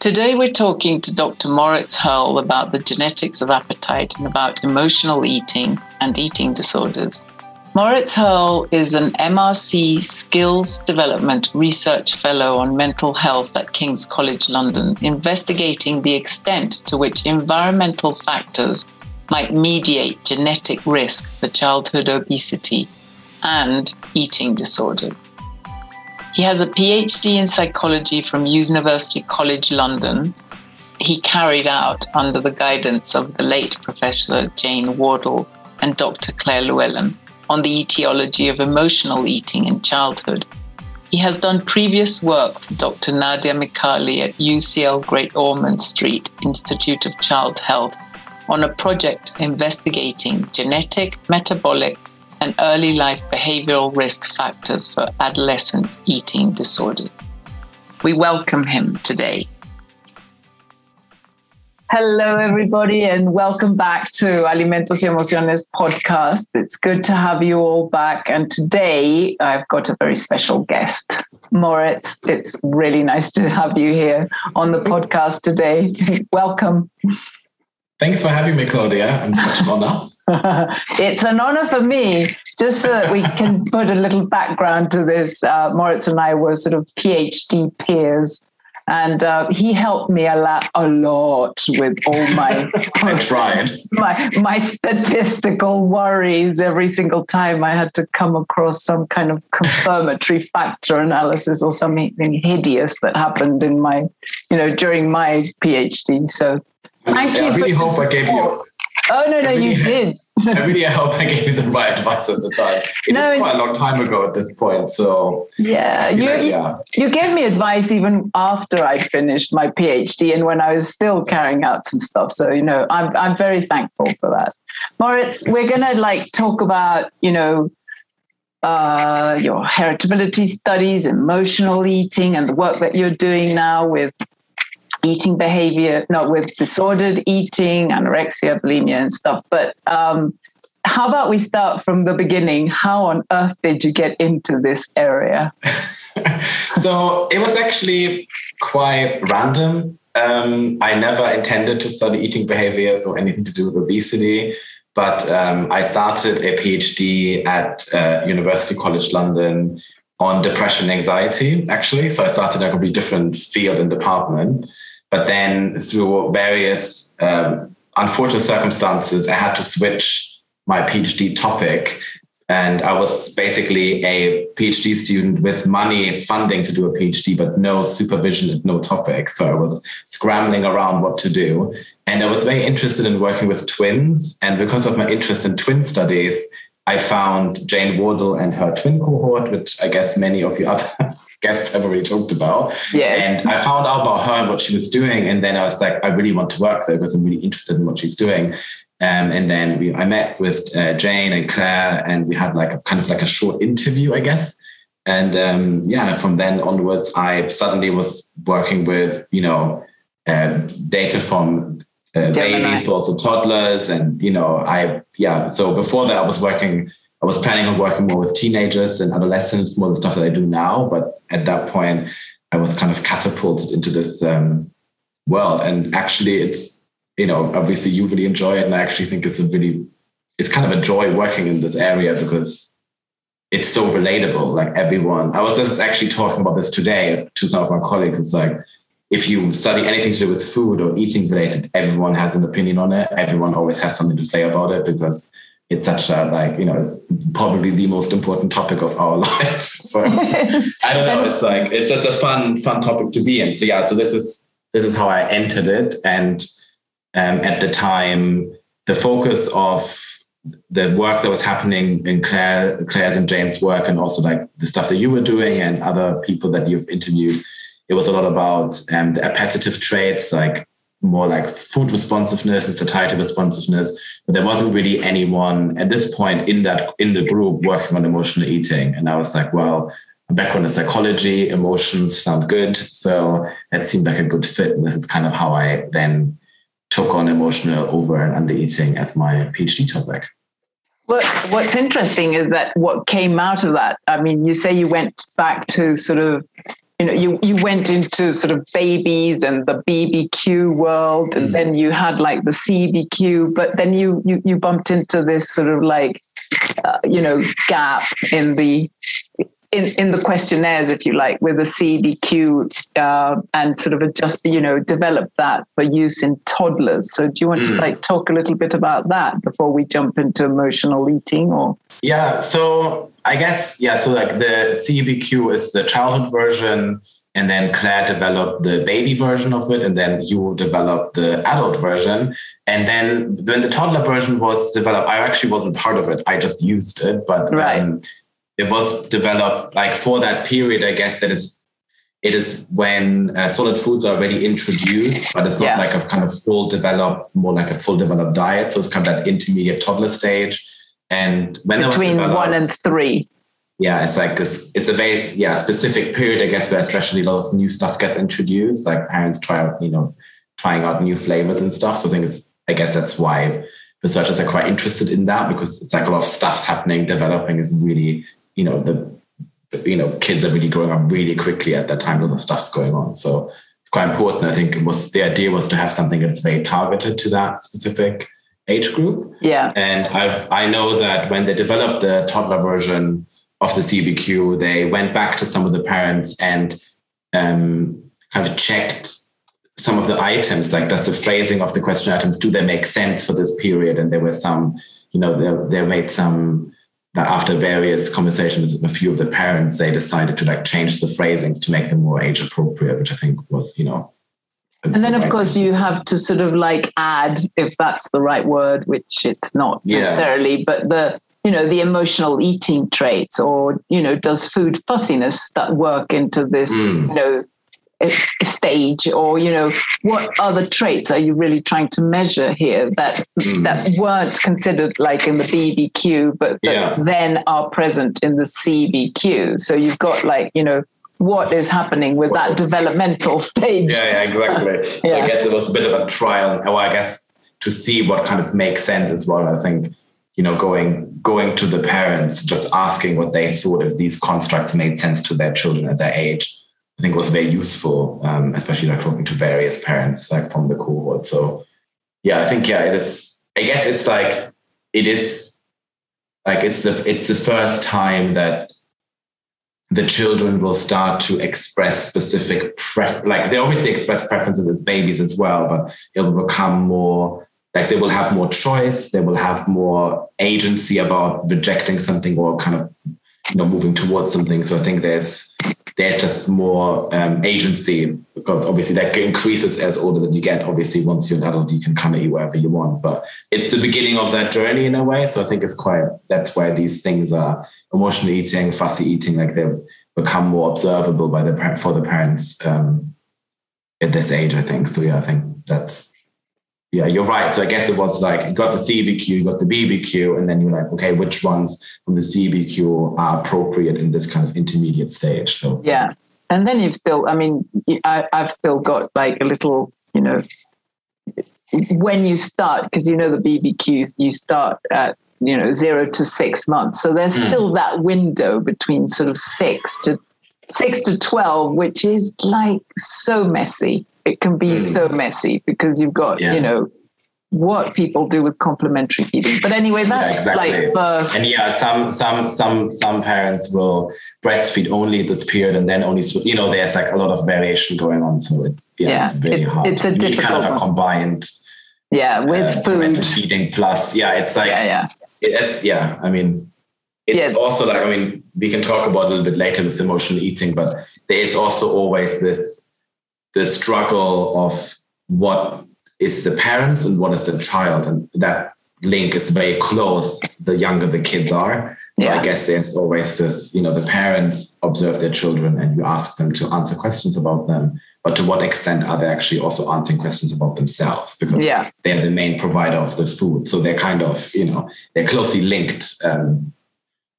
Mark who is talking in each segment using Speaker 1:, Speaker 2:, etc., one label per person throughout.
Speaker 1: Today, we're talking to Dr. Moritz Herle about the genetics of appetite and about emotional eating and eating disorders. Moritz Herle is an MRC Skills Development Research Fellow on Mental Health at King's College London, investigating the extent to which environmental factors might mediate genetic risk for childhood obesity and eating disorders. He has a PhD in psychology from University College London. He carried out under the guidance of the late Professor Jane Wardle and Dr. Claire Llewellyn on the etiology of emotional eating in childhood. He has done previous work for Dr. Nadia Micali at UCL Great Ormond Street Institute of Child Health on a project investigating genetic, metabolic, and early life behavioral risk factors for adolescent eating disorders. We welcome him today. Hello, everybody, and welcome back to Alimentos y Emociones podcast. It's good to have you all back. And today I've got a very special guest, Moritz. It's really nice to have you here on the podcast today. welcome.
Speaker 2: Thanks for having me, Claudia. I'm such an honor.
Speaker 1: it's an honor for me, just so that we can put a little background to this. Uh, Moritz and I were sort of PhD peers. And uh, he helped me a lot, a lot with all my.
Speaker 2: I tried.
Speaker 1: My my statistical worries every single time I had to come across some kind of confirmatory factor analysis or something hideous that happened in my, you know, during my PhD. So
Speaker 2: Thank I, you. I really hope I gave you.
Speaker 1: Oh no, no, you did.
Speaker 2: I really hope I gave you the right advice at the time. It no, quite a long time ago at this point, so
Speaker 1: yeah, you like, yeah. you gave me advice even after I finished my PhD and when I was still carrying out some stuff. So you know, I'm I'm very thankful for that. Moritz, we're gonna like talk about you know uh, your heritability studies, emotional eating, and the work that you're doing now with eating behavior, not with disordered eating, anorexia, bulimia, and stuff. But um, how about we start from the beginning? How on earth did you get into this area?
Speaker 2: so it was actually quite random. Um, I never intended to study eating behaviors or anything to do with obesity, but um, I started a PhD at uh, University College London on depression and anxiety, actually. So I started a completely different field and department. But then through various um, unfortunate circumstances, I had to switch my PhD topic. And I was basically a PhD student with money funding to do a PhD, but no supervision and no topic. So I was scrambling around what to do. And I was very interested in working with twins. And because of my interest in twin studies, I found Jane Wardle and her twin cohort, which I guess many of you other guests have already talked about. Yeah. And I found out about her and what she was doing. And then I was like, I really want to work there because I'm really interested in what she's doing. Um, and then we, I met with uh, Jane and Claire, and we had like a kind of like a short interview, I guess. And um, yeah, from then onwards, I suddenly was working with, you know, uh, data from uh, babies, but also toddlers. And, you know, I, yeah, so before that, I was working I was planning on working more with teenagers and adolescents, more the stuff that I do now. But at that point, I was kind of catapulted into this um, world. And actually, it's, you know, obviously you really enjoy it. And I actually think it's a really, it's kind of a joy working in this area because it's so relatable. Like everyone, I was just actually talking about this today to some of my colleagues. It's like, if you study anything to do with food or eating related, everyone has an opinion on it. Everyone always has something to say about it because it's such a like you know it's probably the most important topic of our life so i don't know it's like it's just a fun fun topic to be in. So yeah so this is this is how i entered it. And um, at the time the focus of the work that was happening in Claire, Claire's and Jane's work, and also like the stuff that you were doing and other people that you've interviewed, it was a lot about um, the appetitive traits like more like food responsiveness and satiety responsiveness, but there wasn't really anyone at this point in that in the group working on emotional eating. And I was like, well, background in psychology, emotions sound good. So that seemed like a good fit. And this is kind of how I then took on emotional over and under eating as my PhD topic.
Speaker 1: What, what's interesting is that what came out of that, I mean, you say you went back to sort of you know you you went into sort of babies and the bbq world and mm. then you had like the cbq but then you you, you bumped into this sort of like uh, you know gap in the in, in the questionnaires, if you like, with a CBQ uh, and sort of adjust, you know, develop that for use in toddlers. So, do you want mm. to like talk a little bit about that before we jump into emotional eating? Or
Speaker 2: yeah, so I guess yeah, so like the CBQ is the childhood version, and then Claire developed the baby version of it, and then you developed the adult version. And then when the toddler version was developed, I actually wasn't part of it. I just used it, but
Speaker 1: right. Um,
Speaker 2: it was developed like for that period, I guess that is it is when uh, solid foods are already introduced, but it's not like a kind of full developed, more like a full developed diet. So it's kind of that intermediate toddler stage. And when
Speaker 1: between one and three.
Speaker 2: Yeah, it's like this, it's a very yeah specific period, I guess, where especially a lot of new stuff gets introduced. Like parents try out, you know, trying out new flavors and stuff. So I think it's I guess that's why researchers are quite interested in that because it's like a lot of stuff's happening, developing is really you know the you know kids are really growing up really quickly at that time. A lot of stuff's going on, so it's quite important. I think it was the idea was to have something that's very targeted to that specific age group.
Speaker 1: Yeah,
Speaker 2: and I've I know that when they developed the toddler version of the CBQ, they went back to some of the parents and um, kind of checked some of the items, like does the phrasing of the question items, do they make sense for this period? And there were some, you know, they, they made some that after various conversations with a few of the parents, they decided to like change the phrasings to make them more age appropriate, which I think was, you know.
Speaker 1: And then, of course, you have to sort of like add, if that's the right word, which it's not yeah. necessarily, but the you know the emotional eating traits, or you know, does food fussiness that work into this, mm. you know, stage or you know what other traits are you really trying to measure here that mm. that weren't considered like in the bbq but that yeah. then are present in the cbq so you've got like you know what is happening with that developmental stage.
Speaker 2: Yeah, yeah exactly. So i guess it was a bit of a trial or i guess to see what kind of makes sense as well i think you know going going to the parents just asking what they thought if these constructs made sense to their children at their age I think was very useful, um, especially like talking to various parents like from the cohort. So yeah, I think yeah, it is. I guess it's like it is like it's the it's the first time that the children will start to express specific pref like they obviously express preferences as babies as well, but it will become more like they will have more choice, they will have more agency about rejecting something or kind of you know moving towards something. So I think there's there's just more um, agency because obviously that increases as older that you get. Obviously, once you're an adult, you can kind of eat wherever you want. But it's the beginning of that journey in a way. So I think it's quite that's why these things are emotional eating, fussy eating, like they've become more observable by the for the parents um, at this age. I think so. Yeah, I think that's yeah, you're right. So I guess it was like you got the CBQ, you got the BBQ, and then you're like, okay, which ones from the CBQ are appropriate in this kind of intermediate stage? So
Speaker 1: yeah, and then you've still, I mean, I, I've still got like a little, you know, when you start because you know the BBQs, you start at you know zero to six months, so there's mm. still that window between sort of six to six to twelve, which is like so messy it can be mm. so messy because you've got yeah. you know what people do with complementary feeding. But anyway, that's exactly. like the
Speaker 2: and yeah, some some some some parents will breastfeed only this period and then only you know there's like a lot of variation going on. So it's yeah, yeah it's very
Speaker 1: it's,
Speaker 2: hard.
Speaker 1: It's a difficult
Speaker 2: kind of a combined
Speaker 1: yeah with uh, food
Speaker 2: feeding plus yeah it's like
Speaker 1: yeah yeah
Speaker 2: it's yeah I mean it's yeah. also like I mean we can talk about a little bit later with emotional eating, but there is also always this the struggle of what is the parents and what is the child and that link is very close the younger the kids are So yeah. I guess there's always this, you know, the parents observe their children and you ask them to answer questions about them. But to what extent are they actually also answering questions about themselves? Because yeah. they're the main provider of the food. So they're kind of, you know, they're closely linked um,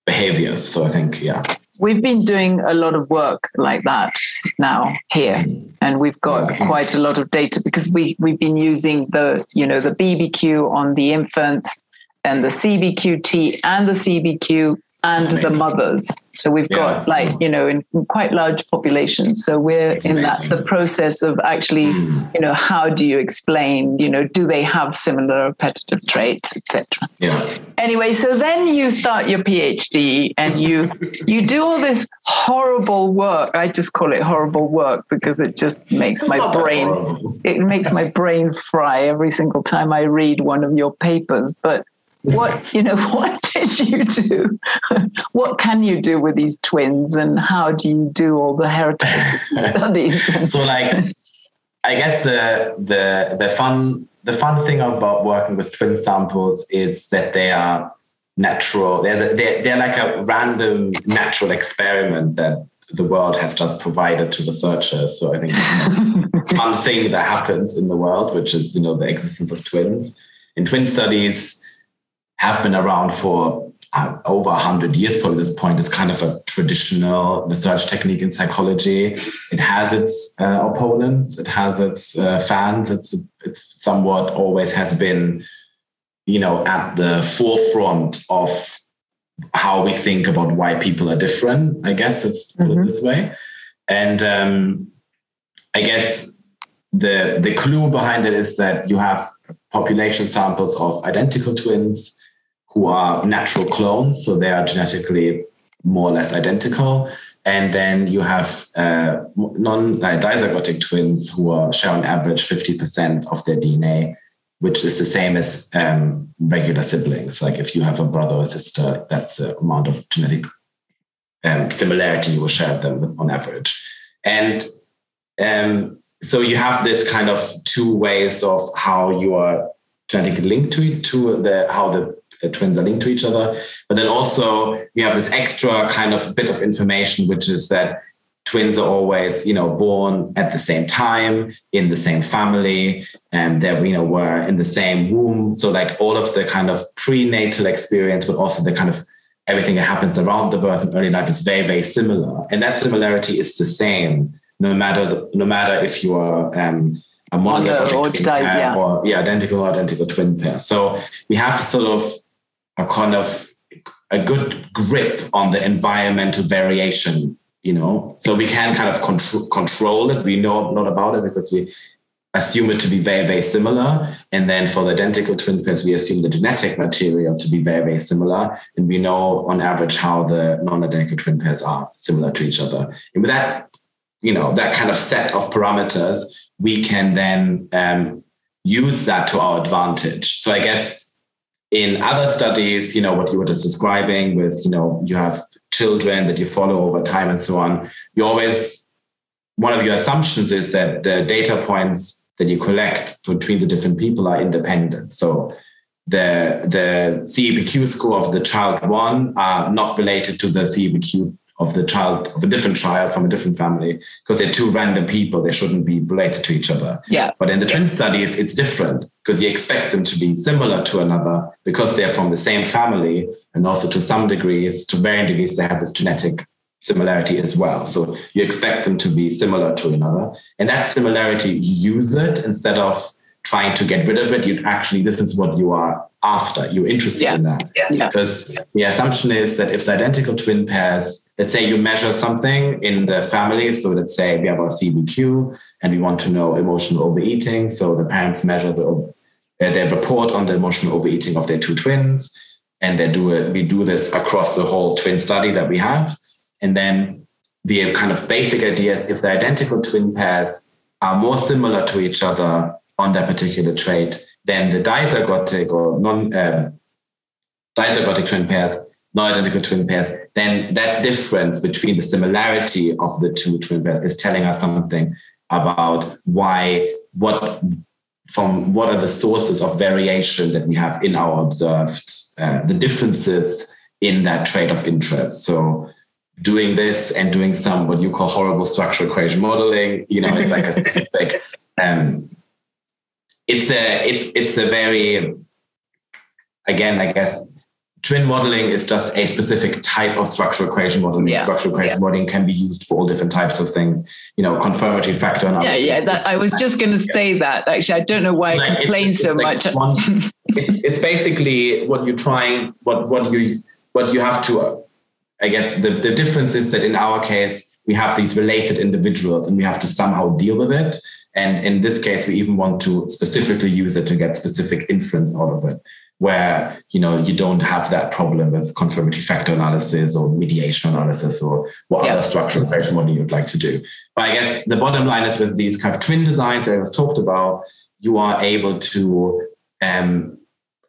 Speaker 2: behaviors. So I think, yeah.
Speaker 1: We've been doing a lot of work like that now here, and we've got quite a lot of data because we we've been using the you know the BBQ on the infants and the CBQT and the CBQ and Amazing. the mothers. So we've yeah. got like, you know, in quite large populations. So we're in that the process of actually, mm. you know, how do you explain, you know, do they have similar appetitive traits, etc.
Speaker 2: Yeah.
Speaker 1: Anyway, so then you start your PhD and you you do all this horrible work. I just call it horrible work because it just makes it's my brain it makes my brain fry every single time I read one of your papers. But what you know what did you do? What can you do with these twins and how do you do all the heritage studies
Speaker 2: so like i guess the the the fun the fun thing about working with twin samples is that they are natural. They're, they're, they're like a random natural experiment that the world has just provided to researchers so i think it's a fun thing that happens in the world which is you know the existence of twins. In twin studies have been around for uh, over 100 years probably this point. It's kind of a traditional research technique in psychology. It has its uh, opponents. It has its uh, fans. It's it's somewhat always has been you know at the forefront of how we think about why people are different i guess. Let's put mm-hmm. it this way. And um, i guess the the clue behind it is that you have population samples of identical twins who are natural clones, so they are genetically more or less identical. And then you have uh, non like dizygotic twins who are share on average 50% of their DNA, which is the same as um, regular siblings. Like if you have a brother or sister, that's the amount of genetic um, similarity you will share them on average. And um, so you have this kind of two ways of how you are genetically linked to it, to the how the twins are linked to each other. But then also we have this extra kind of bit of information, which is that twins are always, you know, born at the same time in the same family, and that you know were in the same womb. So like all of the kind of prenatal experience, but also the kind of everything that happens around the birth and early life is very very similar, and that similarity is the same no matter the, no matter if you are um, a monozygotic twin pair yeah. or yeah, identical or identical twin pair. So we have sort of a kind of a good grip on the environmental variation you know? So we can kind of control control it. We know not about it because we assume it to be very very similar. And then for the identical twin pairs we assume the genetic material to be very very similar. And we know on average how the non-identical twin pairs are similar to each other. And with that you know that kind of set of parameters we can then um, use that to our advantage. So i guess in other studies, you know, what you were just describing with, you know, you have children that you follow over time and so on, you always, one of your assumptions is that the data points that you collect between the different people are independent. So the, the CEBQ score of the child one are not related to the CEBQ of the child of a different child from a different family because they're two random people they shouldn't be related to each other.
Speaker 1: Yeah.
Speaker 2: But in the
Speaker 1: yeah.
Speaker 2: twin studies it's different because you expect them to be similar to another because they're from the same family and also to some degrees to varying degrees they have this genetic similarity as well. So you expect them to be similar to another. And that similarity you use it instead of trying to get rid of it you actually this is what you are after you're interested
Speaker 1: yeah.
Speaker 2: in that
Speaker 1: yeah.
Speaker 2: because the assumption is that if the identical twin pairs let's say you measure something in the family so let's say we have our cbq and we want to know emotional overeating so the parents measure the uh, they report on the emotional overeating of their two twins and they do it we do this across the whole twin study that we have and then the kind of basic idea is if the identical twin pairs are more similar to each other on that particular trait then the dizygotic or non um, dizygotic twin pairs, non-identical twin pairs, then that difference between the similarity of the two twin pairs is telling us something about why what from what are the sources of variation that we have in our observed uh, the differences in that trait of interest. So doing this and doing some what you call horrible structural equation modeling, you know, it's like a specific um, it's a it's it's a very again, I guess twin modeling is just a specific type of structural equation modeling. Yeah. Structural equation yeah. modeling can be used for all different types of things. You know, confirmatory factor
Speaker 1: analysis. Yeah, yeah. That, I was just going to yeah. say that. Actually, I don't know why I complain so like much. One,
Speaker 2: it's, it's basically what you're trying. What what you what you have to. Uh, I guess the the difference is that in our case we have these related individuals and we have to somehow deal with it. And in this case, we even want to specifically use it to get specific inference out of it where you know you don't have that problem with confirmatory factor analysis or mediation analysis or what yeah. other structural equation modeling you'd like to do. But I guess the bottom line is with these kind of twin designs that I was talked about, you are able to um,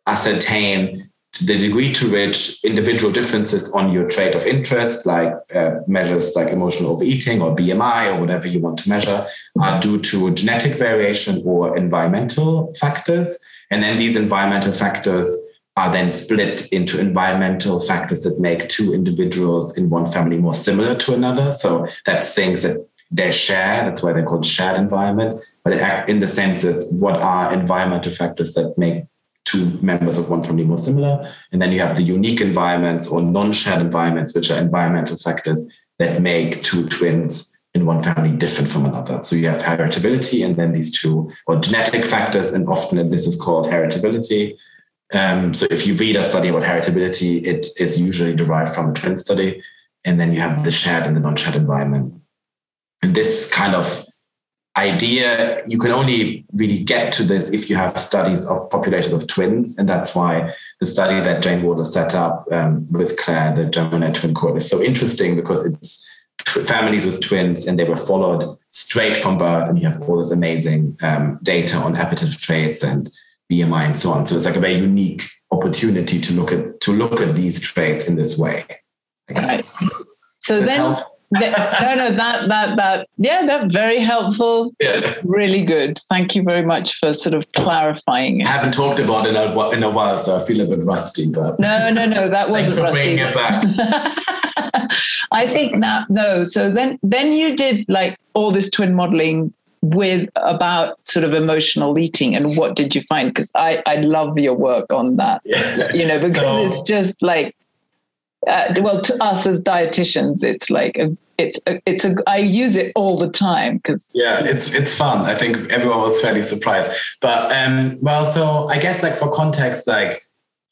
Speaker 2: ascertain the degree to which individual differences on your trait of interest, like uh, measures like emotional overeating or BMI or whatever you want to measure, are due to genetic variation or environmental factors and then these environmental factors are then split into environmental factors that make two individuals in one family more similar to another. So that's things that they share. That's why they're called shared environment. But it, in the sense is what are environmental factors that make two members of one family more similar? And then you have the unique environments or non-shared environments, which are environmental factors that make two twins in one family different from another. So you have heritability and then these two or genetic factors, and often this is called heritability. Um, so if you read a study about heritability, it is usually derived from a twin study. And then you have the shared and the non-shared environment. And this kind of idea, you can only really get to this if you have studies of populations of twins. And that's why the study that Jane Wardle set up um, with Claire, the Gemini twin cohort, is so interesting because it's families with twins and they were followed straight from birth and you have all this amazing um, data on appetitive traits and bmi and so on so it's like a very unique opportunity to look at to look at these traits in this way
Speaker 1: right. so this then no no that that that yeah that very helpful yeah. really good thank you very much for sort of clarifying
Speaker 2: it. i haven't talked about it in a, in a while so i feel a bit rusty but
Speaker 1: no no no that wasn't for rusty it back I think that no. So then then you did like all this twin modeling with about sort of emotional eating and what did you find because i i love your work on that yeah. you know because so, it's just like uh, well to us as dietitians it's like a, it's a, it's a i use it all the time because
Speaker 2: yeah it's it's fun. I think everyone was fairly surprised. But um well so i guess like for context like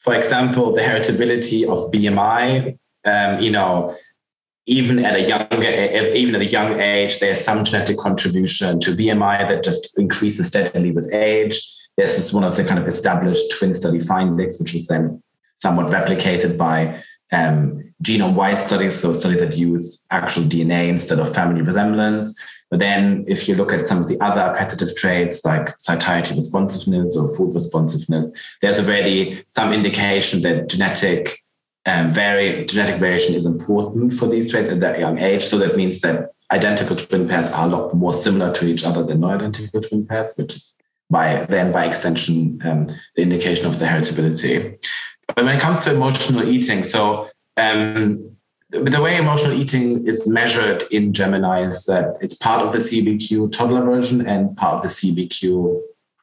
Speaker 2: for example the heritability of bmi um you know even at a younger even at a young age there's some genetic contribution to bmi that just increases steadily with age. This is one of the kind of established twin study findings which was then somewhat replicated by um, genome wide studies so studies that use actual dna instead of family resemblance but then if you look at some of the other appetitive traits like satiety responsiveness or food responsiveness there's already some indication that genetic um, genetic variation is important for these traits at that young age. So that means that identical twin pairs are a lot more similar to each other than non-identical twin pairs, which is by then by extension um, the indication of the heritability. But when it comes to emotional eating, so um, the way emotional eating is measured in Gemini is that it's part of the CBQ toddler version and part of the CBQ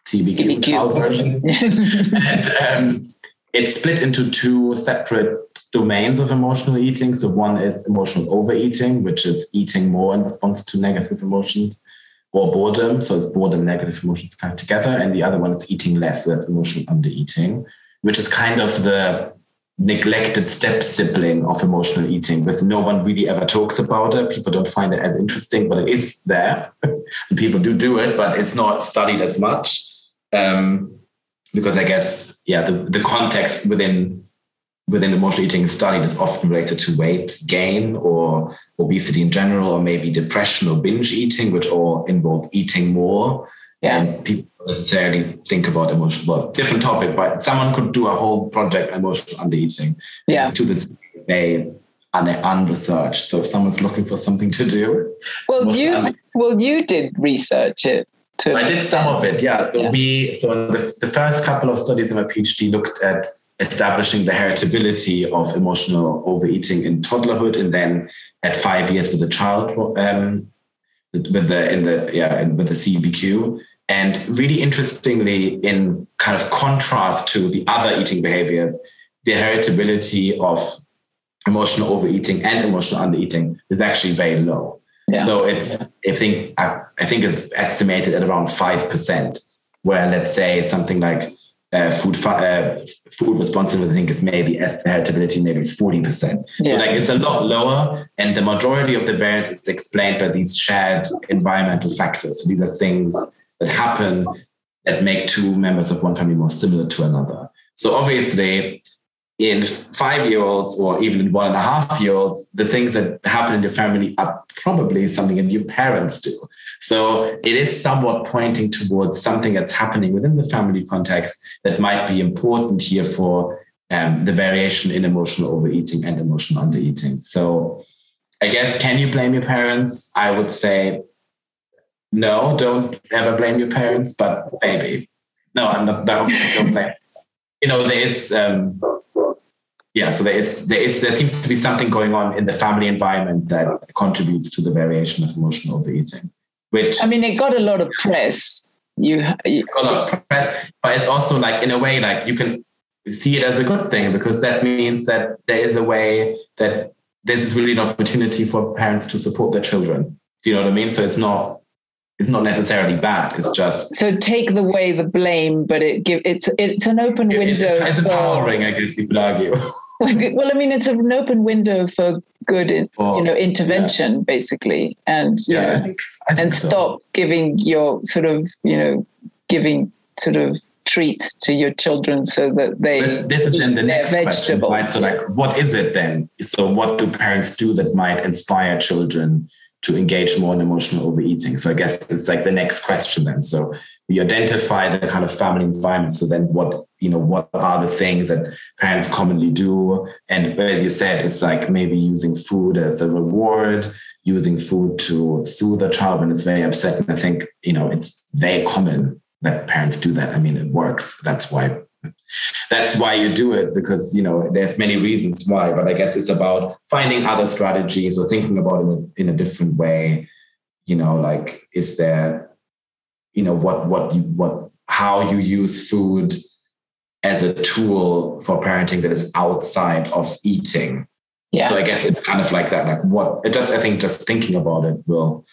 Speaker 2: CBQ, CBQ. child version. and um, it's split into two separate domains of emotional eating. So one is emotional overeating, which is eating more in response to negative emotions or boredom. So it's boredom, negative emotions kind of together. And the other one is eating less. So that's emotional undereating, which is kind of the neglected step sibling of emotional eating because no one really ever talks about it. People don't find it as interesting, but it is there. and people do do it, but it's not studied as much. Um, because I guess, yeah, the, the context within within emotional eating studied is often related to weight gain or obesity in general, or maybe depression or binge eating, which all involve eating more. Yeah. And people necessarily think about emotional, well, different topic, but someone could do a whole project on emotional undereating. Yeah. To this day, and unresearched. So if someone's looking for something to do,
Speaker 1: well, you under- well you did research it.
Speaker 2: I did some of it, yeah. So yeah. we so the, the first couple of studies in my PhD looked at establishing the heritability of emotional overeating in toddlerhood, and then at five years with the child, um, with the in the yeah with the CBQ. And really interestingly, in kind of contrast to the other eating behaviors, the heritability of emotional overeating and emotional undereating is actually very low. Yeah. So it's I think I, I think it's estimated at around five percent, where let's say something like uh, food uh, food responsiveness, I think is maybe as heritability maybe it's forty percent. Yeah. So like it's a lot lower, and the majority of the variance is explained by these shared environmental factors. So these are things that happen that make two members of one family more similar to another. So obviously, in five year olds or even in one and a half year olds, the things that happen in your family are probably something that your parents do. So it is somewhat pointing towards something that's happening within the family context that might be important here for um, the variation in emotional overeating and emotional undereating. So I guess, can you blame your parents? I would say no, don't ever blame your parents, but maybe. No, I'm not, no, don't blame. You know, there is, um, yeah, so there is, there is, there seems to be something going on in the family environment that contributes to the variation of emotional overeating. Which
Speaker 1: I mean, it got a lot of press. You, you
Speaker 2: got a lot of press, but it's also like in a way, like you can see it as a good thing because that means that there is a way that this is really an opportunity for parents to support their children. Do you know what I mean? So it's not it's not necessarily bad. It's just
Speaker 1: so take the way the blame, but it give it's it's an open window.
Speaker 2: It's empowering, I guess you could argue.
Speaker 1: well, I mean, it's an open window for good, for, you know, intervention, yeah. basically, and yeah, know, I think, I think and so. stop giving your sort of, you know, giving sort of treats to your children so that they
Speaker 2: this, this is in the next question, right? So, like, what is it then? So, what do parents do that might inspire children to engage more in emotional overeating? So, I guess it's like the next question then. So, we identify the kind of family environment. So then what, you know, what are the things that parents commonly do? And as you said, it's like maybe using food as a reward, using food to soothe a child when it's very upset. And I think, you know, it's very common that parents do that. I mean, it works. That's why that's why you do it because you know there's many reasons why but i guess it's about finding other strategies or thinking about it in a, different way. You know like is there you know what what you what how you use food as a tool for parenting that is outside of eating. Yeah. So i guess it's kind of like that like what it just i think just thinking about it will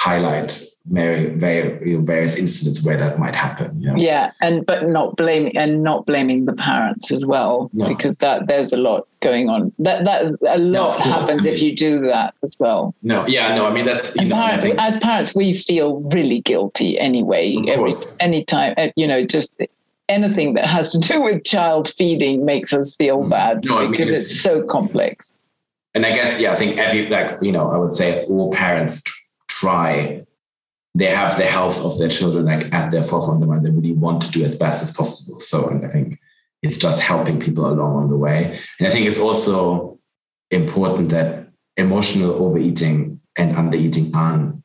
Speaker 2: highlight very, very various incidents where that might happen. You know?
Speaker 1: Yeah, and but not blaming and not blaming the parents as well, no. because that there's a lot going on. That that a lot no, happens I mean, if you do that as well.
Speaker 2: No, yeah, no. I mean that's you know,
Speaker 1: parents,
Speaker 2: think,
Speaker 1: as parents we feel really guilty anyway. Every anytime uh, you know just anything that has to do with child feeding makes us feel mm. bad no, because I mean, it's, it's so complex.
Speaker 2: And I guess yeah, I think every like you know I would say all parents try they have the health of their children like at their forefront of mind. They really want to do as best as possible. So, and I think it's just helping people along on the way. And I think it's also important that emotional overeating and undereating aren't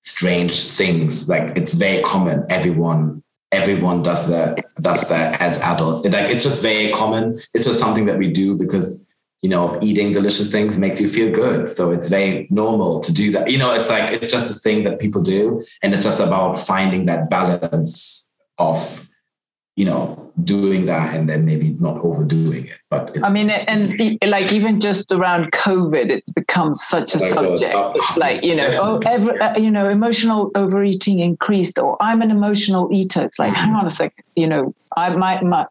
Speaker 2: strange things. Like it's very common. Everyone, everyone does that, does that as adults. It, like it's just very common. It's just something that we do because you know, eating delicious things makes you feel good. So it's very normal to do that. You know, it's like, it's just a thing that people do. And it's just about finding that balance of, you know, doing that and then maybe not overdoing it. But
Speaker 1: I mean, and like even just around COVID, it's become such a like subject. Uh, it's like, you know, oh, ever, uh, you know, emotional overeating increased or I'm an emotional eater. It's like, hang on a second, you know, I, my, my,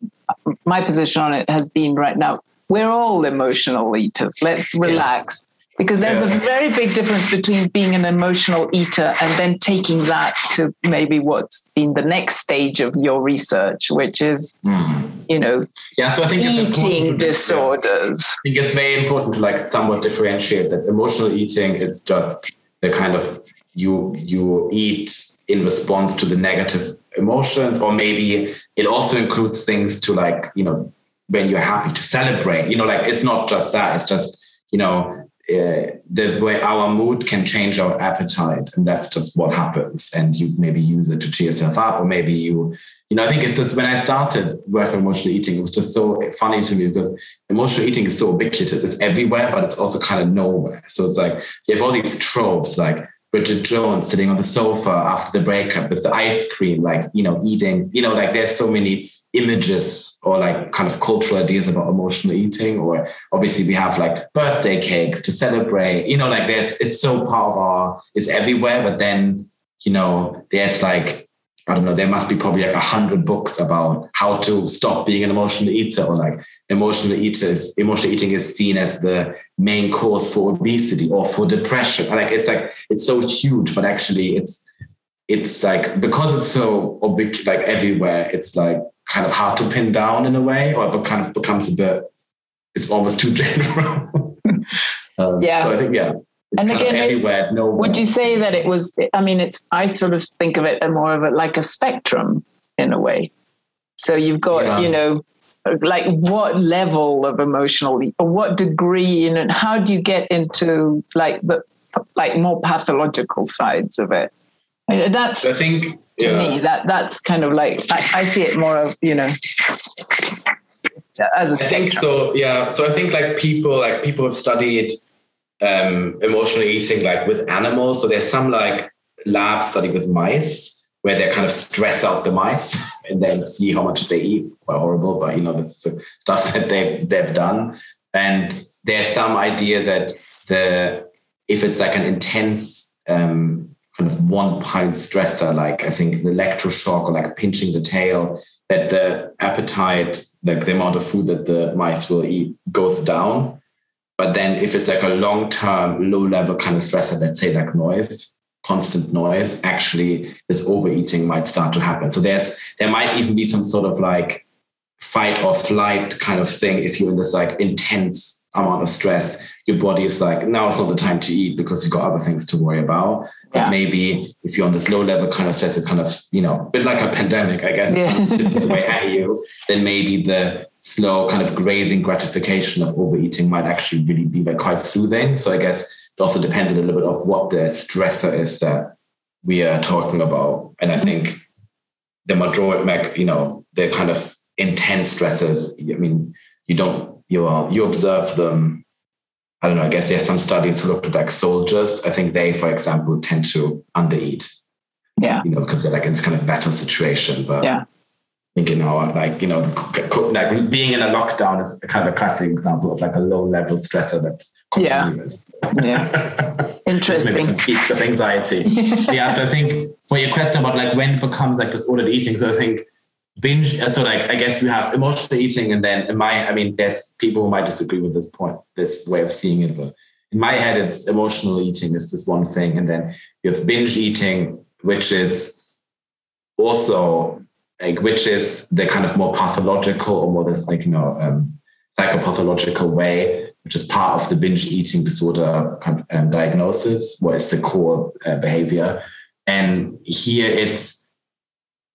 Speaker 1: my position on it has been right now we're all emotional eaters. Let's relax. Because there's a very big difference between being an emotional eater and then taking that to maybe what's been the next stage of your research, which is, mm. you know,
Speaker 2: yeah. So I think
Speaker 1: eating disorders.
Speaker 2: I think it's very important to like somewhat differentiate that emotional eating is just the kind of you you eat in response to the negative emotions, or maybe it also includes things to like you know when you're happy to celebrate. You know, like it's not just that. It's just you know uh, the way our mood can change our appetite, and that's just what happens. And you maybe use it to cheer yourself up, or maybe you you know, I think it's just when I started working on emotional eating, it was just so funny to me because emotional eating is so ubiquitous. It's everywhere, but it's also kind of nowhere. So it's like you have all these tropes like Bridget Jones sitting on the sofa after the breakup with the ice cream, like, you know, eating, you know, like there's so many images or like kind of cultural ideas about emotional eating or obviously we have like birthday cakes to celebrate you know like there's it's so part of our it's everywhere but then you know there's like I don't know, there must be probably like a hundred books about how to stop being an emotional eater or like emotional eaters, emotional eating is seen as the main cause for obesity or for depression. Like it's like it's so huge, but actually it's it's like because it's so big, like everywhere, it's like kind of hard to pin down in a way, or it kind of becomes a bit it's almost too general.
Speaker 1: um, yeah.
Speaker 2: So I think yeah,
Speaker 1: and again, everywhere. No, would you say that it was? I mean, it's. I sort of think of it more of a like a spectrum in a way. So you've got, yeah. you know, like what level of emotional or what degree, and how do you get into like the like more pathological sides of it? That's
Speaker 2: I think
Speaker 1: to yeah. me that that's kind of like I, I see it more of you know as a I
Speaker 2: think so. Yeah. So I think like people like people have studied um, emotional eating like with animals. So there's some like lab study with mice where they kind of stress out the mice and then see how much they eat. Quite horrible, but you know, that's the stuff that they've they've done. And there's some idea that the if it's like an intense um, kind of one point stressor, like I think the electroshock or like pinching the tail, that the appetite, like the amount of food that the mice will eat goes down but then if it's like a long term, low level kind of stressor, let's say like noise, constant noise, actually this overeating might start to happen. So there's there might even be some sort of like fight or flight kind of thing if you're in this like intense amount of stress your body is like now it's not the time to eat because you've got other things to worry about but yeah. maybe if you're on this low level kind of stress it kind of you know a bit like a pandemic i guess yeah. kind of away at you then maybe the slow kind of grazing gratification of overeating might actually really be like quite soothing so i guess it also depends a little bit of what the stressor is that we are talking about and i mm-hmm. think the majority you know the kind of intense stressors i mean you don't you are you observe them I don't know, I guess there's some studies who looked at like soldiers. I think they, for example, tend to undereat.
Speaker 1: Yeah.
Speaker 2: You know, because they're like in this kind of battle situation. But
Speaker 1: yeah. I
Speaker 2: think, you know, like, you know, like being in a lockdown is kind of a classic example of like a low level stressor that's continuous.
Speaker 1: Yeah. yeah. Interesting.
Speaker 2: maybe some peaks of anxiety. yeah. So I think for your question about like when it becomes like disordered eating, so I think binge uh, so like i guess you have emotional eating and then in my i mean there's people who might disagree with this point this way of seeing it but in my head it's emotional eating is this one thing and then you have binge eating which is also like which is the kind of more pathological or more this like you know um, psychopathological way which is part of the binge eating disorder kind of, um, diagnosis what is the core uh, behavior. And here it's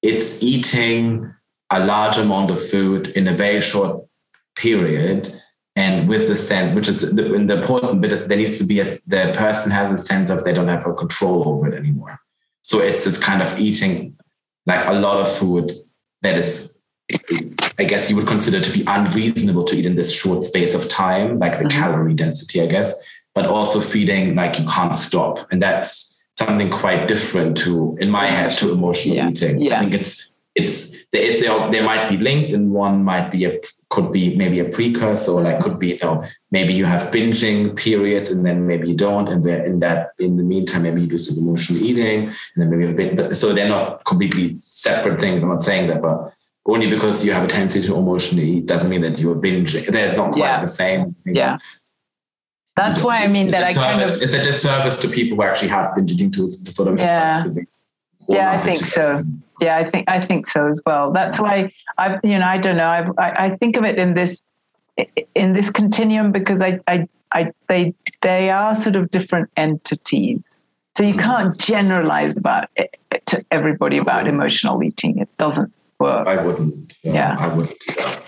Speaker 2: it's eating a large amount of food in a very short period and with the sense which is the, the important bit is there needs to be a the person has a sense of they don't have a control over it anymore so it's this kind of eating like a lot of food that is i guess you would consider to be unreasonable to eat in this short space of time like the mm-hmm. calorie density i guess but also feeding like you can't stop and that's something quite different to in my head to emotional
Speaker 1: yeah.
Speaker 2: eating
Speaker 1: yeah.
Speaker 2: i think it's it's there is there, they might be linked and one might be a could be maybe a precursor or like could be you know maybe you have binging periods and then maybe you don't and then in that in the meantime maybe you do some emotional eating and then maybe a bit so they're not completely separate things i'm not saying that but only because you have a tendency to emotionally eat doesn't mean that you're binging they're not quite
Speaker 1: yeah.
Speaker 2: the same
Speaker 1: yeah that's why I mean that I kind of
Speaker 2: it's a disservice to people who actually have been eating tools to sort of
Speaker 1: yeah. yeah I think so. yeah I think I think so as well. That's why I you know I don't know. I I think of it in this in this continuum because I I I they they are sort of different entities. So you mm-hmm. can't generalize about it to everybody about emotional eating. It doesn't work.
Speaker 2: I wouldn't.
Speaker 1: yeah,
Speaker 2: I wouldn't.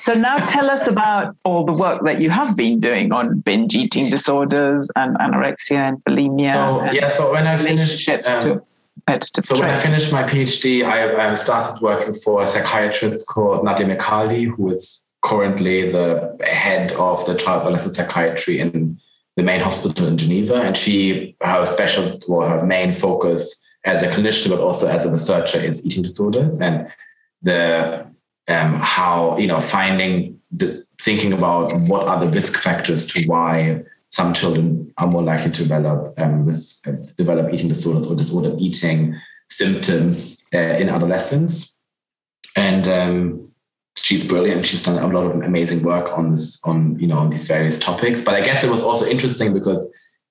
Speaker 1: So now tell us about all the work that you have been doing on binge eating disorders and anorexia and bulimia.
Speaker 2: Oh,
Speaker 1: and
Speaker 2: yeah, so when I finished, um. So
Speaker 1: training.
Speaker 2: when I finished my PhD, I, I started working for a psychiatrist called Nadia Micali, who is currently the head of the child adolescent psychiatry in the main hospital in Geneva. And she, her special, or her main focus as a clinician, but also as a researcher, is eating disorders and the um, how you know finding the thinking about what are the risk factors to why some children are more likely to develop um, this, uh, develop eating disorders or disordered eating symptoms uh, in adolescence. And um, she's brilliant. She's done a lot of amazing work on this, on you know, on these various topics. But I guess it was also interesting because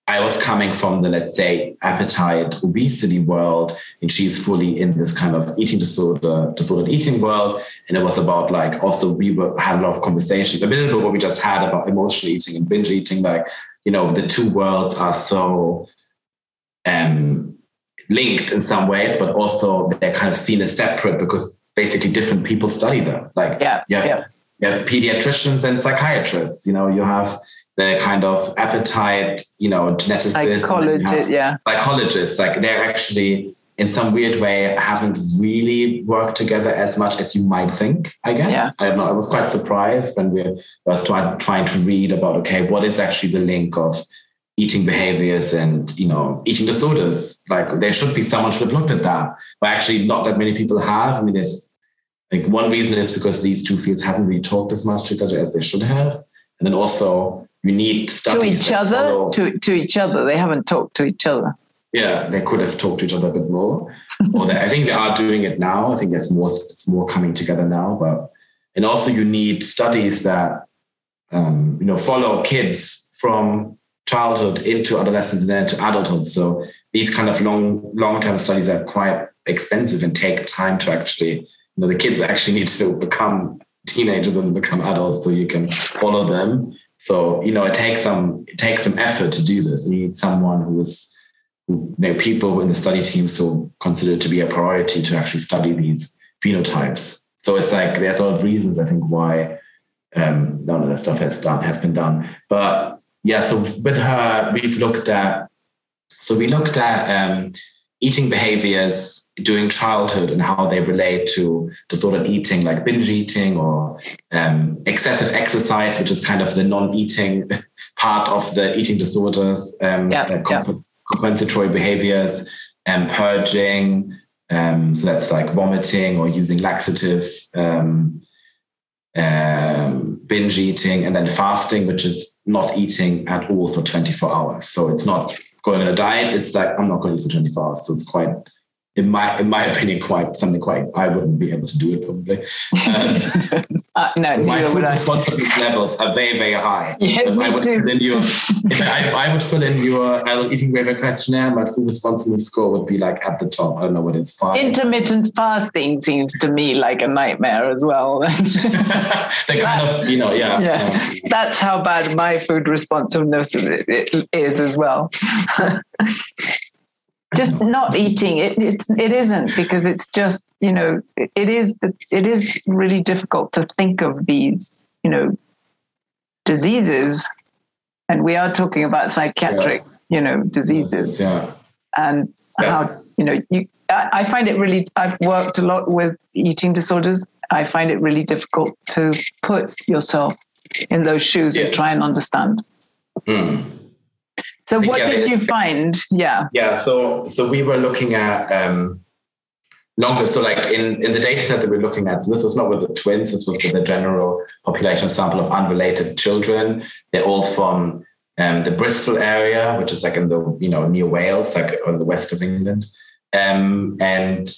Speaker 2: I was coming from the, let's say, appetite obesity world, and she's fully in this kind of eating disorder, disordered eating world. And it was about like also we were had a lot of conversations, a bit of what we just had about emotional eating and binge eating. Like, you know, the two worlds are so um linked in some ways, but also they're kind of seen as separate because basically different people study them. Like
Speaker 1: yeah,
Speaker 2: you have,
Speaker 1: yeah.
Speaker 2: you have pediatricians and psychiatrists, you know, you have the kind of appetite, you know, geneticists,
Speaker 1: psychologists, yeah,
Speaker 2: psychologists. Like they're actually in some weird way haven't really worked together as much as you might think. I guess
Speaker 1: Yeah.
Speaker 2: I don't know. I was quite surprised when we was trying trying to read about okay, what is actually the link of eating behaviors and you know eating disorders? Like there should be someone should have looked at that, but actually not that many people have. I mean, there's like one reason is because these two fields haven't really talked as much to each other as they should have, and then also you need studies
Speaker 1: to
Speaker 2: each
Speaker 1: other,
Speaker 2: follow-
Speaker 1: to to each other. They haven't talked to each other.
Speaker 2: yeah, they could have talked to each other a bit more. or they, I think they are doing it now. I think there's more, it's more coming together now. But and also you need studies that um, you know follow kids from childhood into adolescence and then to adulthood. So these kind of long long term studies are quite expensive and take time to actually you know the kids actually need to become teenagers and become adults so you can follow them. So you know it takes some it takes some effort to do this. You need someone who is you know, people in the study team still consider to be a priority to actually study these phenotypes. So it's like there's a lot of reasons I think why um, none of that stuff has done has been done. But yeah, so with her, we've looked at so we looked at um, eating behaviors during childhood and how they relate to disordered eating, like binge eating or um, excessive exercise, which is kind of the non-eating part of the eating disorders. Um,
Speaker 1: Yeah,
Speaker 2: uh, comp- compensatory behaviors and purging. Um, so that's like vomiting or using laxatives, um, um, binge eating, and then fasting, which is not eating at all for 24 hours. So it's not going on a diet. It's like I'm not going to eat for 24 hours. So it's quite, in my in my opinion, quite something quite. I wouldn't be able to do it probably. Um,
Speaker 1: Uh, no,
Speaker 2: my food
Speaker 1: I.
Speaker 2: responsiveness levels are very, very high.
Speaker 1: Yes,
Speaker 2: if I
Speaker 1: me
Speaker 2: would
Speaker 1: too.
Speaker 2: fill in your, if I, if I would fill in your adult eating behavior questionnaire, my food responsiveness score would be like at the top. I don't know what it's five.
Speaker 1: Intermittent fasting seems to me like a nightmare as well.
Speaker 2: they kind of, you know, yeah.
Speaker 1: Yeah.
Speaker 2: um,
Speaker 1: That's how bad my food responsiveness is as well. Just not eating it it's it isn't because it's just you know it, is it is really difficult to think of these you know diseases and we are talking about psychiatric you know diseases
Speaker 2: yeah.
Speaker 1: and
Speaker 2: Yeah.
Speaker 1: how you know you I, I find it really i've worked a lot with eating disorders i find it really difficult to put yourself in those shoes
Speaker 2: Yeah.
Speaker 1: and try and understand
Speaker 2: Hmm.
Speaker 1: So what
Speaker 2: yeah,
Speaker 1: did you find yeah
Speaker 2: Yeah, so so we were looking at um, longer. So like in in the data set that we're looking at, so this was not with the twins. This was with the general population sample of unrelated children. They're all from um, the Bristol area, which is like in the you know near Wales, like on the west of England, um, and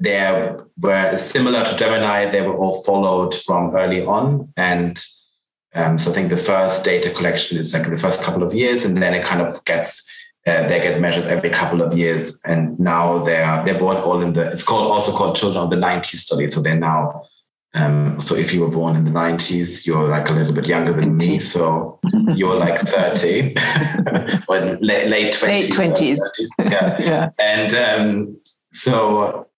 Speaker 2: they were similar to Gemini. They were all followed from early on, and um, so I think the first data collection is like the first couple of years, and then it kind of gets uh, they get measures every couple of years, and now they are they're born all in the. It's called also called Children of the '90s study. So they're now. Um, so if you were born in the '90s, you're like a little bit younger than me. So you're like 30 or late late 20s.
Speaker 1: Late 20s.
Speaker 2: Yeah
Speaker 1: yeah
Speaker 2: and um, so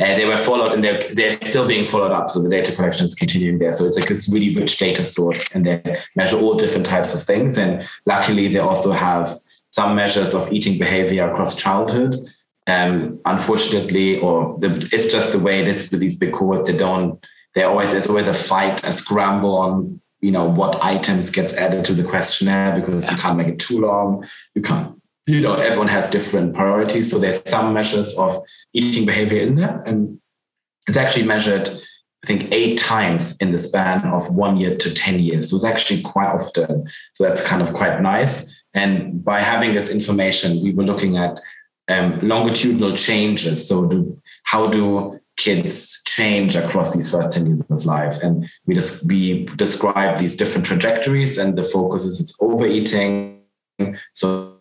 Speaker 2: uh, they were followed and they're, they're still being followed up so the data collection is continuing there so it's like this really rich data source and they measure all different types of things and luckily they also have some measures of eating behavior across childhood um, unfortunately, or the, it's just the way it is with these big cohorts. They don't. They always there's always a fight, a scramble on you know what items gets added to the questionnaire because you can't make it too long. You can't. You know, everyone has different priorities. So there's some measures of eating behavior in there, and it's actually measured. I think eight times in the span of one year to 10 years. So it's actually quite often. So that's kind of quite nice. And by having this information, we were looking at um, longitudinal changes. So, do, how do kids change across these first 10 years of life? And we just we describe these different trajectories, and the focus is it's overeating. So,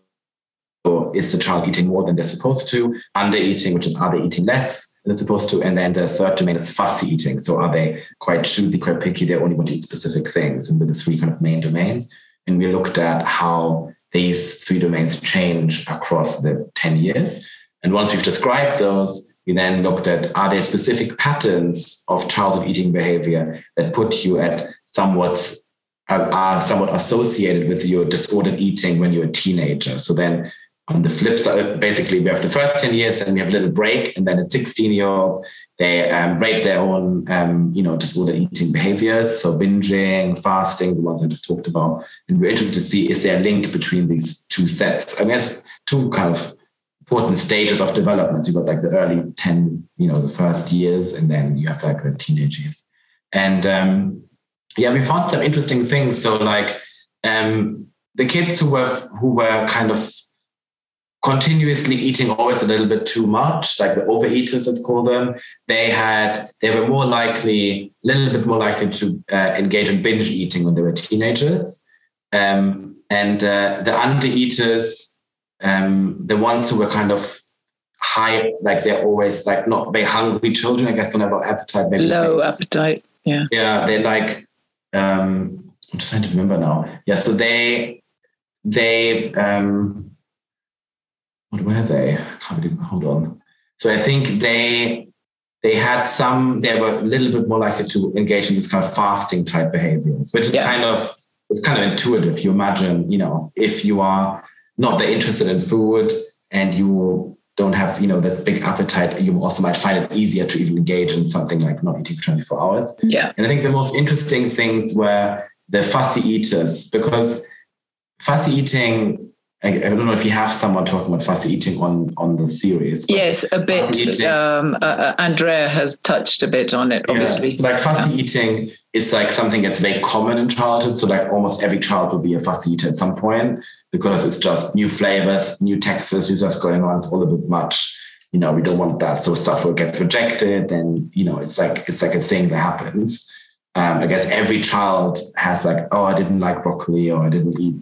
Speaker 2: so is the child eating more than they're supposed to? Under eating, which is are they eating less than they're supposed to? And then the third domain is fussy eating. So are they quite choosy, quite picky? They only want to eat specific things. And with the three kind of main domains. And we looked at how these three domains change across the 10 years. And once we've described those, we then looked at are there specific patterns of childhood eating behavior that put you at somewhat uh, are somewhat associated with your disordered eating when you're a teenager. So then on the flip side, basically we have the first 10 years and we have a little break, and then at 16 year olds, they um, rate their own, um, you know, disordered eating behaviors. So binging, fasting, the ones I just talked about. And we're interested to see is there a link between these two sets? I guess two kind of important stages of development. You've got like the early 10, you know, the first years, and then you have like the teenage years. And um, yeah, we found some interesting things. So like um, the kids who were who were kind of continuously eating always a little bit too much, like the overeaters, let's call them, they had they were more likely, a little bit more likely to uh, engage in binge eating when they were teenagers. Um, and uh, the undereaters, um, the ones who were kind of high, like they're always like not very hungry children, I guess don't have appetite.
Speaker 1: Maybe Low appetite, yeah.
Speaker 2: Yeah, they're like, um, I'm just trying to remember now. Yeah, so they, they, um, what were they? hold on. So I think they they had some. They were a little bit more likely to engage in this kind of fasting type behaviors, which is yeah. kind of it's kind of intuitive. You imagine, you know, if you are not that interested in food and you don't have, you know, this big appetite, you also might find it easier to even engage in something like not eating for 24 hours.
Speaker 1: Yeah.
Speaker 2: And I think the most interesting things were the fussy eaters because fussy eating I, I, don't know if you have someone talking about fussy eating on on the series.
Speaker 1: Yes, a bit. Um, uh, uh, Andrea has touched a bit on it, obviously.
Speaker 2: Yeah. So like fussy yeah. eating is like something that's very common in childhood. So like almost every child will be a fussy eater at some point because it's just new flavors, new textures, is just going on. It's all a bit much. You know, we don't want that. So stuff will get rejected, and you know, it's like it's like a thing that happens. Um, I guess every child has like, oh, I didn't like broccoli, or I didn't eat.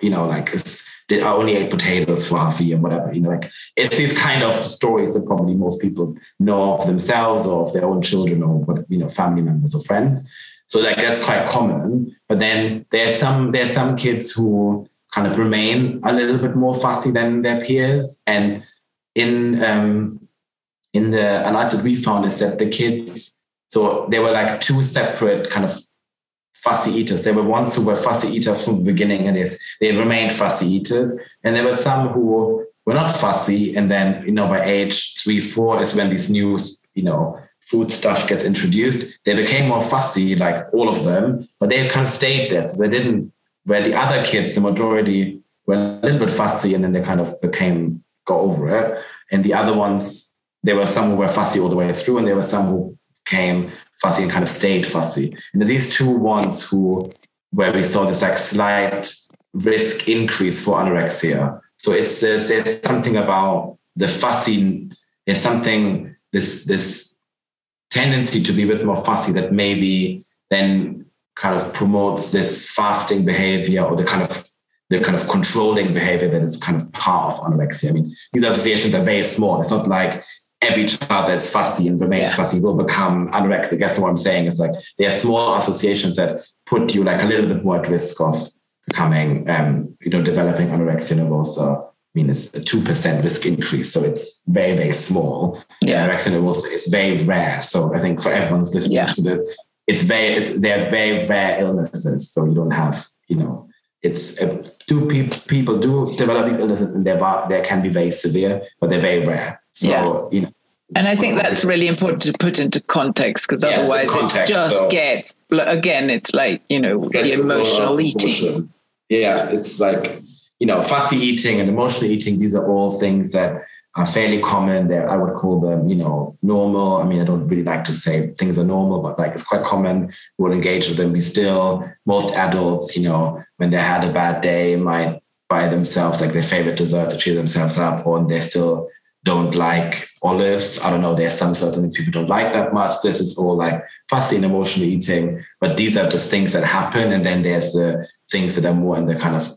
Speaker 2: You know, like it's did I only ate potatoes for half year, whatever. You know, like it's these kind of stories that probably most people know of themselves or of their own children or what you know, family members or friends. So like that's quite common. But then there's some there's some kids who kind of remain a little bit more fussy than their peers. And in um, in the analysis we found is that the kids, so there were like two separate kind of fussy eaters. There were ones who were fussy eaters from the beginning, and yes, they remained fussy eaters. And there were some who were not fussy, and then you know by age three, four is when these new you know food stuff gets introduced. They became more fussy, like all of them, but they kind of stayed there. So they didn't. Where the other kids, the majority, were a little bit fussy, and then they kind of became got over it. And the other ones, there were some who were fussy all the way through, and there were some who came fussy and kind of stayed fussy. And these two ones who where we saw this like slight risk increase for anorexia. So it's there's, there's something about the fussy, there's something this this tendency to be a bit more fussy that maybe then kind of promotes this fasting behavior or the kind of the kind of controlling behavior that is kind of part of anorexia. I mean, these associations are very small. It's not like every child that's fussy and remains yeah. fussy will become anorexic. That's what I'm saying. It's like there are small associations that put you like a little bit more at risk of becoming, um, you know, developing anorexia nervosa. I mean, it's a 2% risk increase. So it's very, very small.
Speaker 1: Yeah.
Speaker 2: Anorexia nervosa is very rare. So I think for everyone's listening yeah. to this, it's very, it's, they're very rare illnesses. So you don't have, you know, it's uh, do pe- people do develop these illnesses and they're, they can be very severe, but they're very rare. So, yeah. you know,
Speaker 1: and I think that's really important to put into context because yeah, otherwise context, it just so gets again. It's like you know the emotional eating.
Speaker 2: Yeah, it's like you know fussy eating and emotional eating. These are all things that are fairly common. There, I would call them you know normal. I mean, I don't really like to say things are normal, but like it's quite common. We'll engage with them. We still most adults, you know, when they had a bad day, might buy themselves like their favorite dessert to cheer themselves up, or they're still don't like olives. I don't know, there's some certain things people don't like that much. This is all like fussy and emotional eating, but these are just things that happen. And then there's the things that are more in the kind of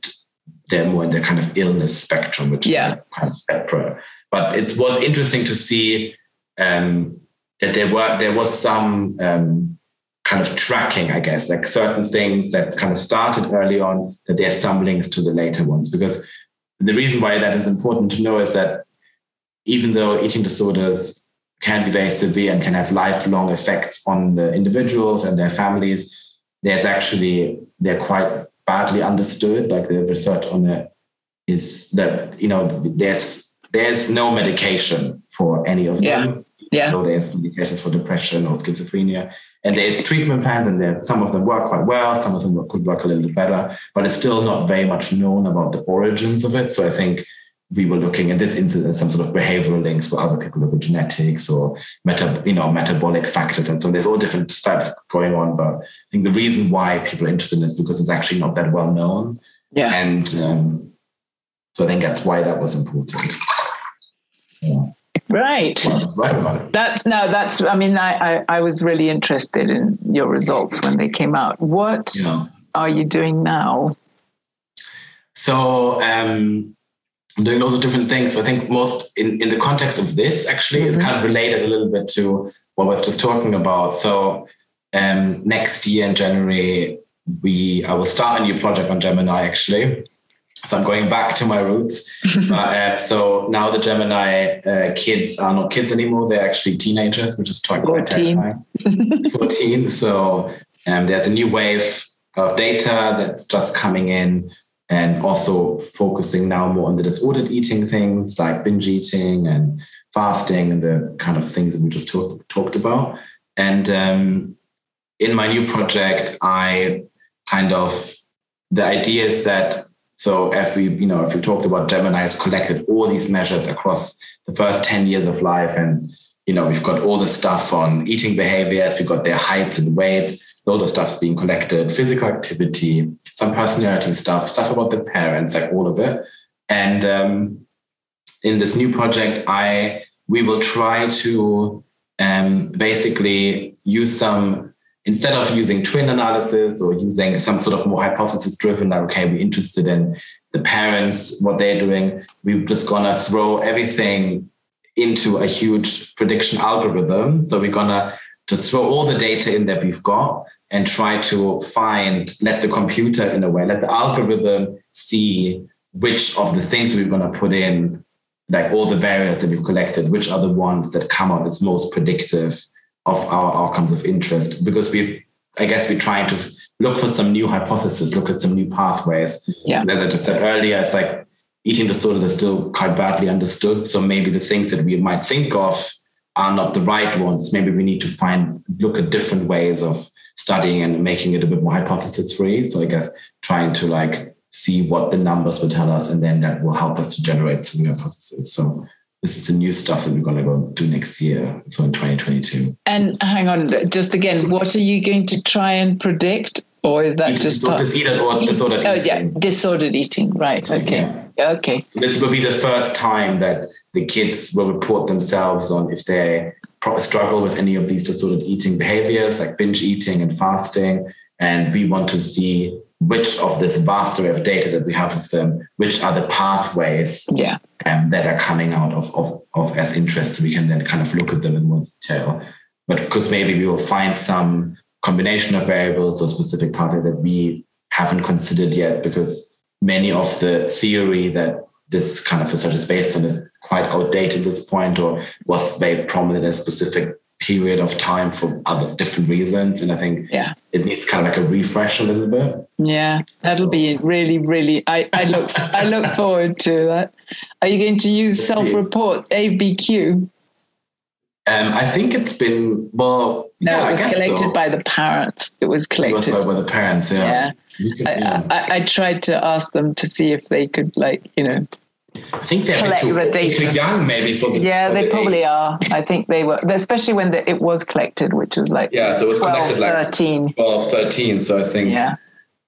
Speaker 2: they're more in the kind of illness spectrum, which yeah. kind of separate. But it was interesting to see um, that there were there was some um, kind of tracking, I guess, like certain things that kind of started early on, that there's some links to the later ones. Because the reason why that is important to know is that even though eating disorders can be very severe and can have lifelong effects on the individuals and their families, there's actually, they're quite badly understood. Like the research on it is that, you know, there's, there's no medication for any of
Speaker 1: yeah.
Speaker 2: them.
Speaker 1: Yeah.
Speaker 2: So there's medications for depression or schizophrenia. And there's treatment plans, and there, some of them work quite well, some of them could work a little bit better, but it's still not very much known about the origins of it. So I think we were looking in this instance some sort of behavioral links for other people look at genetics or meta, you know, metabolic factors. And so there's all different stuff going on. But I think the reason why people are interested in this because it's actually not that well known.
Speaker 1: Yeah.
Speaker 2: And um, so I think that's why that was important.
Speaker 1: Yeah. Right. That's no, that's I mean, I, I, I was really interested in your results when they came out. What yeah. are you doing now?
Speaker 2: So um doing lots of different things. But I think most in, in the context of this actually mm-hmm. is kind of related a little bit to what I was just talking about. So um, next year in January, we I will start a new project on Gemini actually. So I'm going back to my roots. uh, so now the Gemini uh, kids are not kids anymore; they're actually teenagers, which is quite 14. terrifying. 14. So um, there's a new wave of data that's just coming in and also focusing now more on the disordered eating things like binge eating and fasting and the kind of things that we just talk, talked about. And um, in my new project, I kind of the idea is that so if we you know if we talked about Gemini has collected all these measures across the first 10 years of life and you know we've got all the stuff on eating behaviors we've got their heights and weights loads of stuff's being collected, physical activity, some personality stuff, stuff about the parents, like all of it. And um, in this new project, I we will try to um, basically use some instead of using twin analysis or using some sort of more hypothesis driven, like okay, we're interested in the parents, what they're doing. We're just gonna throw everything into a huge prediction algorithm. So we're gonna to throw all the data in that we've got and try to find, let the computer in a way, let the algorithm see which of the things we're going to put in, like all the variables that we've collected, which are the ones that come out as most predictive of our outcomes of interest. Because we, I guess, we're trying to look for some new hypotheses, look at some new pathways.
Speaker 1: Yeah.
Speaker 2: As I just said earlier, it's like eating disorders are still quite badly understood. So maybe the things that we might think of are not the right ones. Maybe we need to find look at different ways of studying and making it a bit more hypothesis free. So I guess trying to like see what the numbers will tell us, and then that will help us to generate some hypotheses. So this is the new stuff that we're going to go do next year. So in 2022.
Speaker 1: And hang on, just again, what are you going to try and predict? Or is that just
Speaker 2: disordered, or disordered
Speaker 1: oh, eating? yeah, disordered eating, right? Okay, yeah. okay.
Speaker 2: So this will be the first time that the kids will report themselves on if they struggle with any of these disordered eating behaviors like binge eating and fasting. And we want to see which of this vast array of data that we have of them, which are the pathways
Speaker 1: yeah.
Speaker 2: um, that are coming out of, of, of as interest. So we can then kind of look at them in more detail. But because maybe we will find some combination of variables or specific pathways that we haven't considered yet because many of the theory that this kind of research is based on is quite outdated at this point or was very prominent in a specific period of time for other different reasons. And I think
Speaker 1: yeah.
Speaker 2: it needs kind of like a refresh a little bit.
Speaker 1: Yeah, that'll be really, really. I, I look I look forward to that. Are you going to use self-report ABQ?
Speaker 2: Um, I think it's been well.
Speaker 1: No,
Speaker 2: yeah,
Speaker 1: it was collected so. by the parents. It was collected
Speaker 2: it was by, by the parents. Yeah.
Speaker 1: Yeah. Could, I, yeah. I, I, tried to ask them to see if they could, like, you know,
Speaker 2: I think they're too, too, young, maybe for the,
Speaker 1: Yeah,
Speaker 2: for
Speaker 1: they
Speaker 2: the
Speaker 1: probably
Speaker 2: age.
Speaker 1: are. I think they were, especially when the, it was collected, which was like
Speaker 2: yeah, so it was
Speaker 1: 12,
Speaker 2: collected like
Speaker 1: 13.
Speaker 2: 12, 13. So I think
Speaker 1: yeah,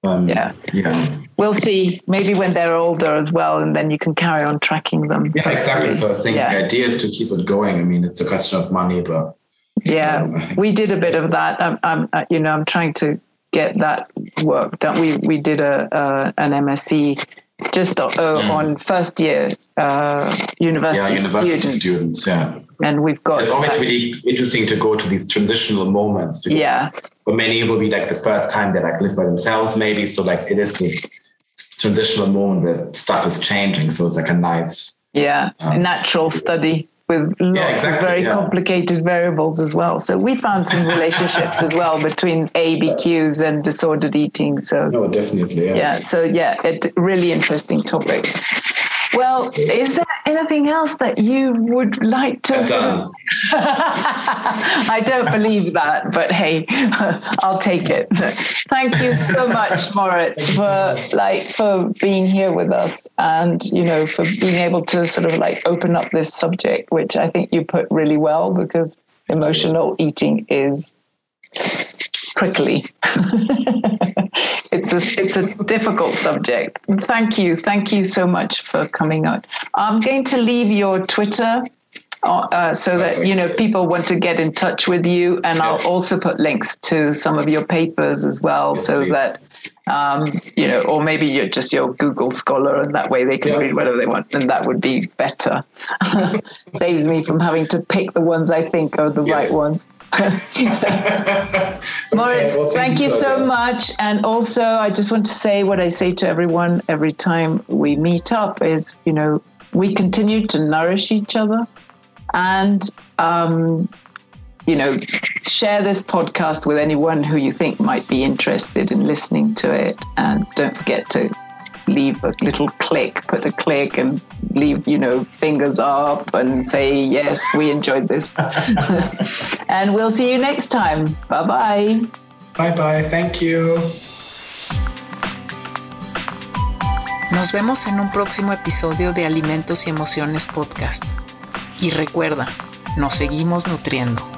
Speaker 2: um,
Speaker 1: yeah,
Speaker 2: yeah.
Speaker 1: We'll see. Maybe when they're older as well, and then you can carry on tracking them.
Speaker 2: Yeah, exactly. So I think
Speaker 1: Yeah.
Speaker 2: the idea is to keep it going. I mean, it's a question of money, but
Speaker 1: Yeah,
Speaker 2: Um,
Speaker 1: we did a bit of that. I'm, I'm, uh, you know, I'm trying to get that work done. We we did a uh, an MSc just uh, on first year uh,
Speaker 2: yeah,
Speaker 1: university,
Speaker 2: university
Speaker 1: students,
Speaker 2: students. Yeah,
Speaker 1: and we've got
Speaker 2: it's always really interesting to go to these transitional moments. because
Speaker 1: yeah,
Speaker 2: for many it will be like the first time they like live by themselves maybe. So like it is this transitional moment where stuff is changing. So it's like a nice
Speaker 1: yeah,
Speaker 2: Um,
Speaker 1: natural study with lots
Speaker 2: exactly,
Speaker 1: of very
Speaker 2: yeah.
Speaker 1: complicated variables as well. So we found some relationships as well between ABQs and disordered eating. So
Speaker 2: no definitely yeah,
Speaker 1: yeah so yeah it really interesting topic well is there anything else that you would like to
Speaker 2: I'm
Speaker 1: sort of-
Speaker 2: done.
Speaker 1: i don't believe that but hey i'll take it thank you so much moritz for like for being here with us and you know for being able to sort of like open up this subject which i think you put really well because emotional eating is prickly. it's a it's a difficult subject. Thank you, thank you so much for coming out. I'm going to leave your Twitter. Uh, uh, so that you know people want to get in touch with you and i'll also put links to some of your papers as well
Speaker 2: Yes,
Speaker 1: so
Speaker 2: please.
Speaker 1: that um, you know or maybe you're just your google scholar and that way they can
Speaker 2: Yeah.
Speaker 1: read whatever they want and that would be better saves me from having to pick the ones i think are the
Speaker 2: Yes.
Speaker 1: right ones Moritz,
Speaker 2: Okay, well,
Speaker 1: thank you
Speaker 2: for
Speaker 1: so
Speaker 2: that.
Speaker 1: much. And also, I just want to say what I say to everyone every time we meet up is, you know, we continue to nourish each other and, um, you know, share this podcast with anyone who you think might be interested in listening to it. And don't forget to leave a little click, put a click and leave, you know, fingers up and say, yes, we enjoyed this. and we'll see you next time. Bye bye.
Speaker 2: bye bye thank you
Speaker 3: Nos vemos en un próximo episodio de Alimentos y Emociones Podcast. Y recuerda, nos seguimos nutriendo.